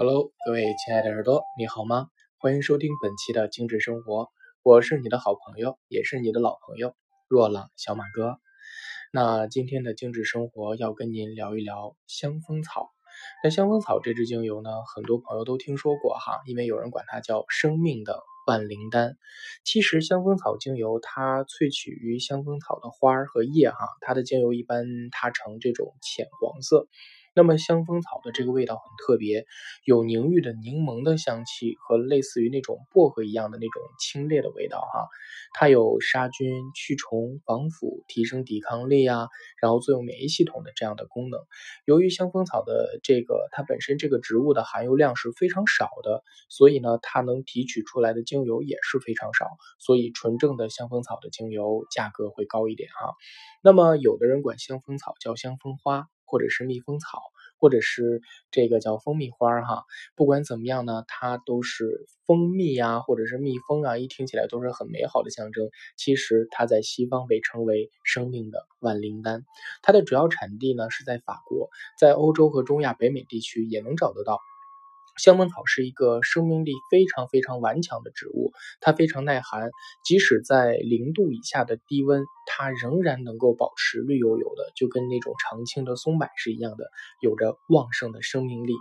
Hello，各位亲爱的耳朵，你好吗？欢迎收听本期的精致生活，我是你的好朋友，也是你的老朋友若朗小马哥。那今天的精致生活要跟您聊一聊香蜂草。那香蜂草这支精油呢，很多朋友都听说过哈，因为有人管它叫生命的万灵丹。其实香蜂草精油它萃取于香蜂草的花儿和叶哈，它的精油一般它呈这种浅黄色。那么香蜂草的这个味道很特别，有凝郁的柠檬的香气和类似于那种薄荷一样的那种清冽的味道哈。它有杀菌、驱虫、防腐、提升抵抗力啊，然后作用免疫系统的这样的功能。由于香蜂草的这个它本身这个植物的含油量是非常少的，所以呢它能提取出来的精油也是非常少，所以纯正的香蜂草的精油价格会高一点哈。那么有的人管香蜂草叫香蜂花。或者是蜜蜂草，或者是这个叫蜂蜜花哈，不管怎么样呢，它都是蜂蜜呀，或者是蜜蜂啊，一听起来都是很美好的象征。其实它在西方被称为生命的万灵丹，它的主要产地呢是在法国，在欧洲和中亚、北美地区也能找得到。香蜂草是一个生命力非常非常顽强的植物，它非常耐寒，即使在零度以下的低温，它仍然能够保持绿油油的，就跟那种常青的松柏是一样的，有着旺盛的生命力。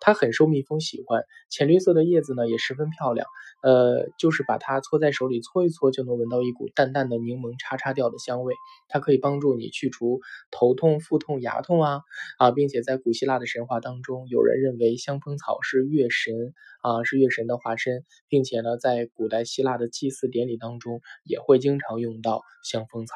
它很受蜜蜂喜欢，浅绿色的叶子呢也十分漂亮。呃，就是把它搓在手里搓一搓，就能闻到一股淡淡的柠檬叉叉调的香味。它可以帮助你去除头痛、腹痛、牙痛啊啊，并且在古希腊的神话当中，有人认为香蜂草是月神啊，是月神的化身，并且呢，在古代希腊的祭祀典礼当中，也会经常用到香蜂草。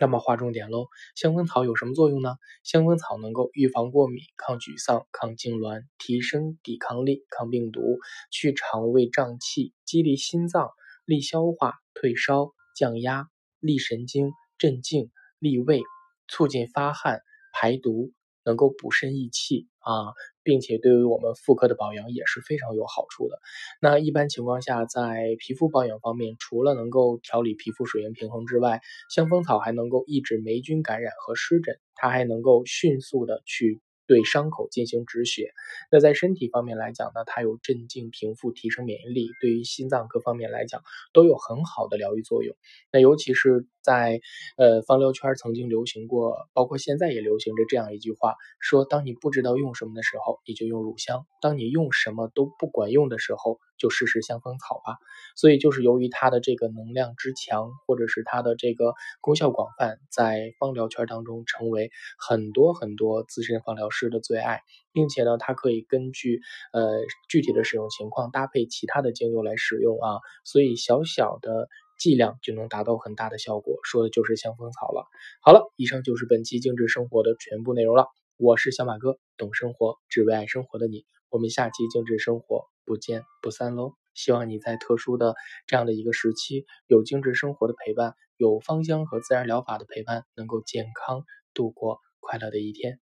那么划重点喽，香蜂草有什么作用呢？香蜂草能够预防过敏、抗沮丧、抗痉挛、提升抵抗力、抗病毒、去肠胃胀气、激励心脏、利消化、退烧、降压、利神经、镇静、利胃、促进发汗、排毒。能够补肾益气啊，并且对于我们妇科的保养也是非常有好处的。那一般情况下，在皮肤保养方面，除了能够调理皮肤水银平衡之外，香蜂草还能够抑制霉菌感染和湿疹，它还能够迅速的去。对伤口进行止血，那在身体方面来讲呢，它有镇静、平复、提升免疫力，对于心脏各方面来讲都有很好的疗愈作用。那尤其是在呃芳疗圈曾经流行过，包括现在也流行着这样一句话，说当你不知道用什么的时候，你就用乳香；当你用什么都不管用的时候，就试试香蜂草吧。所以就是由于它的这个能量之强，或者是它的这个功效广泛，在芳疗圈当中成为很多很多资深芳疗。师的最爱，并且呢，它可以根据呃具体的使用情况搭配其他的精油来使用啊，所以小小的剂量就能达到很大的效果，说的就是香风草了。好了，以上就是本期精致生活的全部内容了。我是小马哥，懂生活，只为爱生活的你。我们下期精致生活不见不散喽！希望你在特殊的这样的一个时期，有精致生活的陪伴，有芳香和自然疗法的陪伴，能够健康度过快乐的一天。